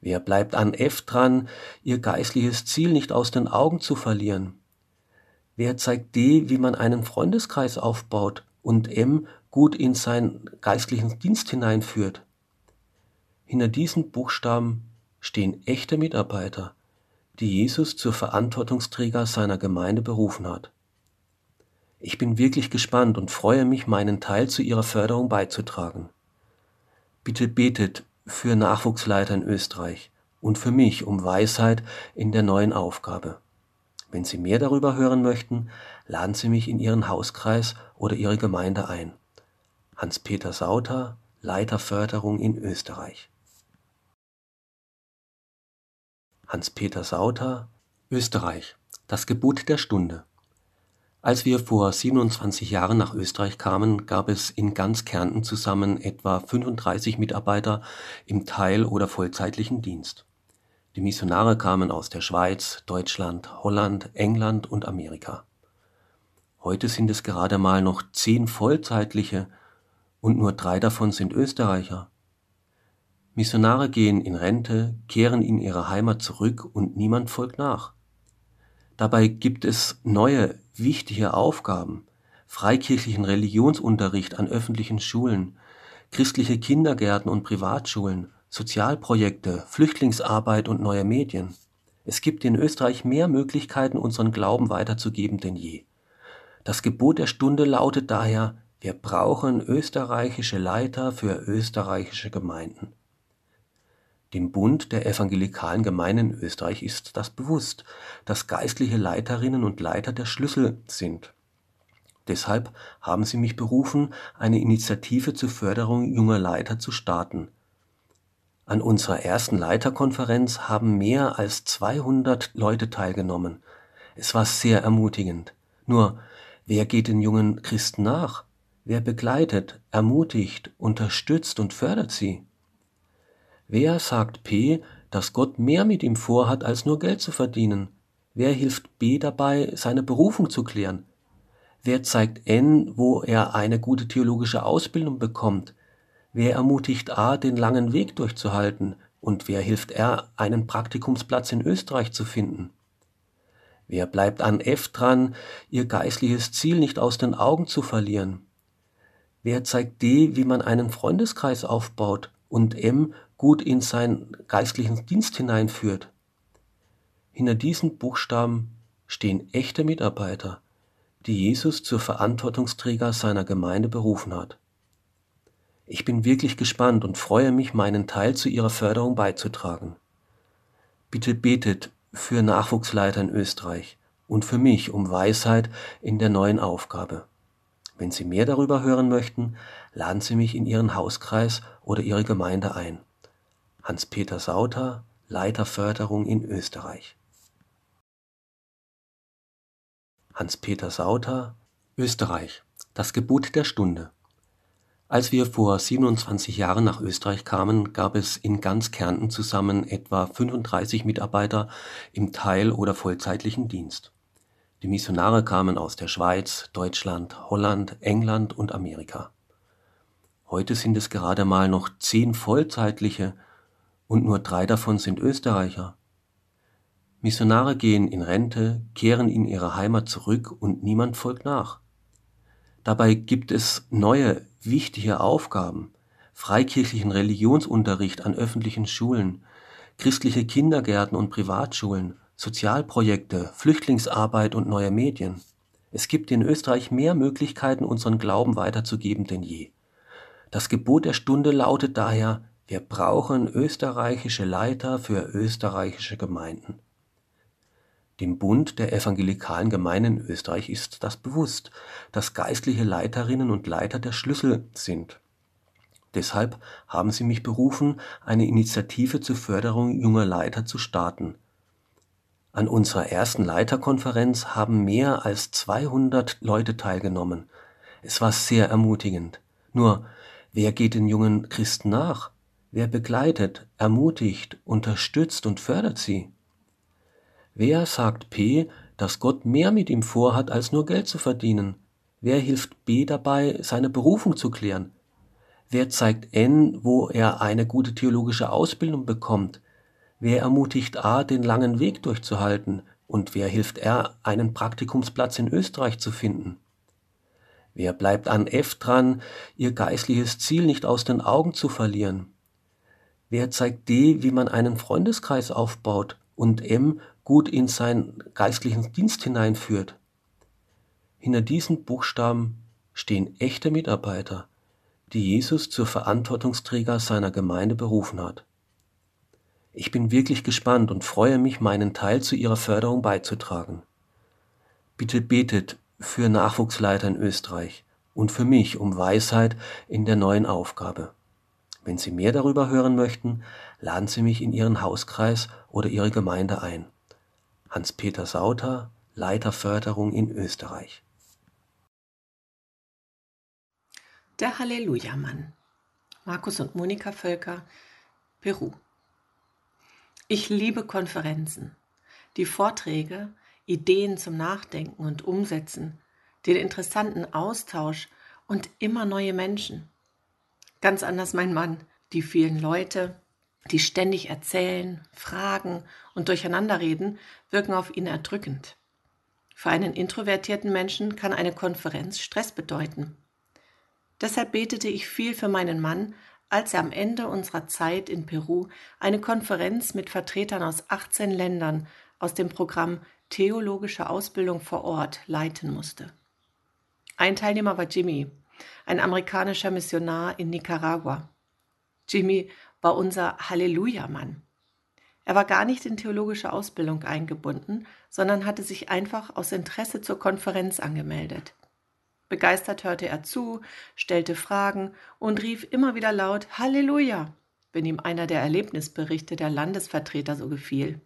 Speaker 12: Wer bleibt an F dran, ihr geistliches Ziel nicht aus den Augen zu verlieren? Wer zeigt D, wie man einen Freundeskreis aufbaut und M, gut in seinen geistlichen Dienst hineinführt. Hinter diesen Buchstaben stehen echte Mitarbeiter, die Jesus zur Verantwortungsträger seiner Gemeinde berufen hat. Ich bin wirklich gespannt und freue mich, meinen Teil zu ihrer Förderung beizutragen. Bitte betet für Nachwuchsleiter in Österreich und für mich um Weisheit in der neuen Aufgabe. Wenn Sie mehr darüber hören möchten, laden Sie mich in Ihren Hauskreis oder Ihre Gemeinde ein. Hans-Peter Sauter, Leiter Förderung in Österreich. Hans-Peter Sauter, Österreich. Das Gebot der Stunde. Als wir vor 27 Jahren nach Österreich kamen, gab es in ganz Kärnten zusammen etwa 35 Mitarbeiter im Teil- oder vollzeitlichen Dienst. Die Missionare kamen aus der Schweiz, Deutschland, Holland, England und Amerika. Heute sind es gerade mal noch zehn vollzeitliche und nur drei davon sind Österreicher. Missionare gehen in Rente, kehren in ihre Heimat zurück und niemand folgt nach. Dabei gibt es neue, wichtige Aufgaben, freikirchlichen Religionsunterricht an öffentlichen Schulen, christliche Kindergärten und Privatschulen, Sozialprojekte, Flüchtlingsarbeit und neue Medien. Es gibt in Österreich mehr Möglichkeiten, unseren Glauben weiterzugeben denn je. Das Gebot der Stunde lautet daher, wir brauchen österreichische Leiter für österreichische Gemeinden. Dem Bund der evangelikalen Gemeinden in Österreich ist das bewusst, dass geistliche Leiterinnen und Leiter der Schlüssel sind. Deshalb haben sie mich berufen, eine Initiative zur Förderung junger Leiter zu starten. An unserer ersten Leiterkonferenz haben mehr als 200 Leute teilgenommen. Es war sehr ermutigend. Nur, wer geht den jungen Christen nach? Wer begleitet, ermutigt, unterstützt und fördert sie? Wer sagt P, dass Gott mehr mit ihm vorhat, als nur Geld zu verdienen? Wer hilft B dabei, seine Berufung zu klären? Wer zeigt N, wo er eine gute theologische Ausbildung bekommt? Wer ermutigt A, den langen Weg durchzuhalten? Und wer hilft R, einen Praktikumsplatz in Österreich zu finden? Wer bleibt an F dran, ihr geistliches Ziel nicht aus den Augen zu verlieren? Wer zeigt D, wie man einen Freundeskreis aufbaut und M, gut in seinen geistlichen Dienst hineinführt. Hinter diesen Buchstaben stehen echte Mitarbeiter, die Jesus zur Verantwortungsträger seiner Gemeinde berufen hat. Ich bin wirklich gespannt und freue mich, meinen Teil zu ihrer Förderung beizutragen. Bitte betet für Nachwuchsleiter in Österreich und für mich um Weisheit in der neuen Aufgabe. Wenn Sie mehr darüber hören möchten, laden Sie mich in Ihren Hauskreis oder Ihre Gemeinde ein. Hans-Peter Sauter, Leiter Förderung in Österreich. Hans-Peter Sauter, Österreich, das Gebot der Stunde. Als wir vor 27 Jahren nach Österreich kamen, gab es in ganz Kärnten zusammen etwa 35 Mitarbeiter im Teil- oder vollzeitlichen Dienst. Die Missionare kamen aus der Schweiz, Deutschland, Holland, England und Amerika. Heute sind es gerade mal noch zehn vollzeitliche und nur drei davon sind Österreicher. Missionare gehen in Rente, kehren in ihre Heimat zurück und niemand folgt nach. Dabei gibt es neue, wichtige Aufgaben, freikirchlichen Religionsunterricht an öffentlichen Schulen, christliche Kindergärten und Privatschulen, Sozialprojekte, Flüchtlingsarbeit und neue Medien. Es gibt in Österreich mehr Möglichkeiten, unseren Glauben weiterzugeben denn je. Das Gebot der Stunde lautet daher, wir brauchen österreichische Leiter für österreichische Gemeinden. Dem Bund der evangelikalen Gemeinden in Österreich ist das bewusst, dass geistliche Leiterinnen und Leiter der Schlüssel sind. Deshalb haben sie mich berufen, eine Initiative zur Förderung junger Leiter zu starten. An unserer ersten Leiterkonferenz haben mehr als 200 Leute teilgenommen. Es war sehr ermutigend. Nur, wer geht den jungen Christen nach? Wer begleitet, ermutigt, unterstützt und fördert sie? Wer sagt P, dass Gott mehr mit ihm vorhat, als nur Geld zu verdienen? Wer hilft B dabei, seine Berufung zu klären? Wer zeigt N, wo er eine gute theologische Ausbildung bekommt? Wer ermutigt A, den langen Weg durchzuhalten? Und wer hilft R, einen Praktikumsplatz in Österreich zu finden? Wer bleibt an F dran, ihr geistliches Ziel nicht aus den Augen zu verlieren? Wer zeigt D, wie man einen Freundeskreis aufbaut und M gut in seinen geistlichen Dienst hineinführt? Hinter diesen Buchstaben stehen echte Mitarbeiter, die Jesus zur Verantwortungsträger seiner Gemeinde berufen hat. Ich bin wirklich gespannt und freue mich, meinen Teil zu ihrer Förderung beizutragen. Bitte betet für Nachwuchsleiter in Österreich und für mich um Weisheit in der neuen Aufgabe. Wenn Sie mehr darüber hören möchten, laden Sie mich in Ihren Hauskreis oder Ihre Gemeinde ein. Hans-Peter Sauter, Leiter Förderung in Österreich.
Speaker 13: Der Halleluja-Mann. Markus und Monika Völker, Peru. Ich liebe Konferenzen, die Vorträge, Ideen zum Nachdenken und Umsetzen, den interessanten Austausch und immer neue Menschen. Ganz anders mein Mann. Die vielen Leute, die ständig erzählen, fragen und durcheinander reden, wirken auf ihn erdrückend. Für einen introvertierten Menschen kann eine Konferenz Stress bedeuten. Deshalb betete ich viel für meinen Mann, als er am Ende unserer Zeit in Peru eine Konferenz mit Vertretern aus 18 Ländern aus dem Programm Theologische Ausbildung vor Ort leiten musste. Ein Teilnehmer war Jimmy, ein amerikanischer Missionar in Nicaragua. Jimmy war unser Halleluja-Mann. Er war gar nicht in theologische Ausbildung eingebunden, sondern hatte sich einfach aus Interesse zur Konferenz angemeldet. Begeistert hörte er zu, stellte Fragen und rief immer wieder laut Halleluja, wenn ihm einer der Erlebnisberichte der Landesvertreter so gefiel.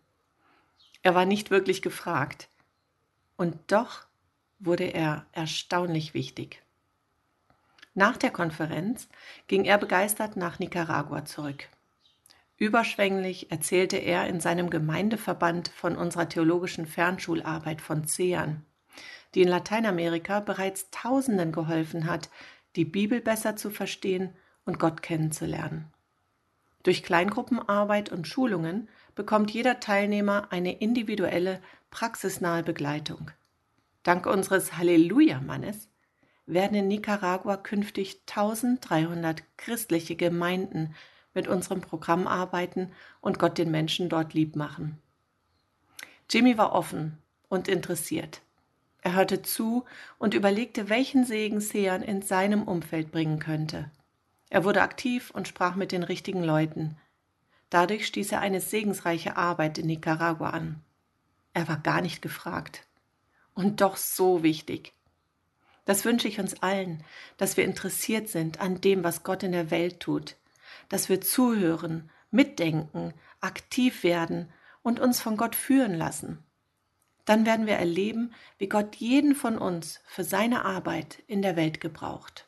Speaker 13: Er war nicht wirklich gefragt. Und doch wurde er erstaunlich wichtig. Nach der Konferenz ging er begeistert nach Nicaragua zurück. Überschwänglich erzählte er in seinem Gemeindeverband von unserer theologischen Fernschularbeit von CEAN die in Lateinamerika bereits Tausenden geholfen hat, die Bibel besser zu verstehen und Gott kennenzulernen. Durch Kleingruppenarbeit und Schulungen bekommt jeder Teilnehmer eine individuelle, praxisnahe Begleitung. Dank unseres Halleluja-Mannes werden in Nicaragua künftig 1300 christliche Gemeinden mit unserem Programm arbeiten und Gott den Menschen dort lieb machen. Jimmy war offen und interessiert. Er hörte zu und überlegte, welchen Segen Sean in seinem Umfeld bringen könnte. Er wurde aktiv und sprach mit den richtigen Leuten. Dadurch stieß er eine segensreiche Arbeit in Nicaragua an. Er war gar nicht gefragt. Und doch so wichtig. Das wünsche ich uns allen, dass wir interessiert sind an dem, was Gott in der Welt tut, dass wir zuhören, mitdenken, aktiv werden und uns von Gott führen lassen. Dann werden wir erleben, wie Gott jeden von uns für seine Arbeit in der Welt gebraucht.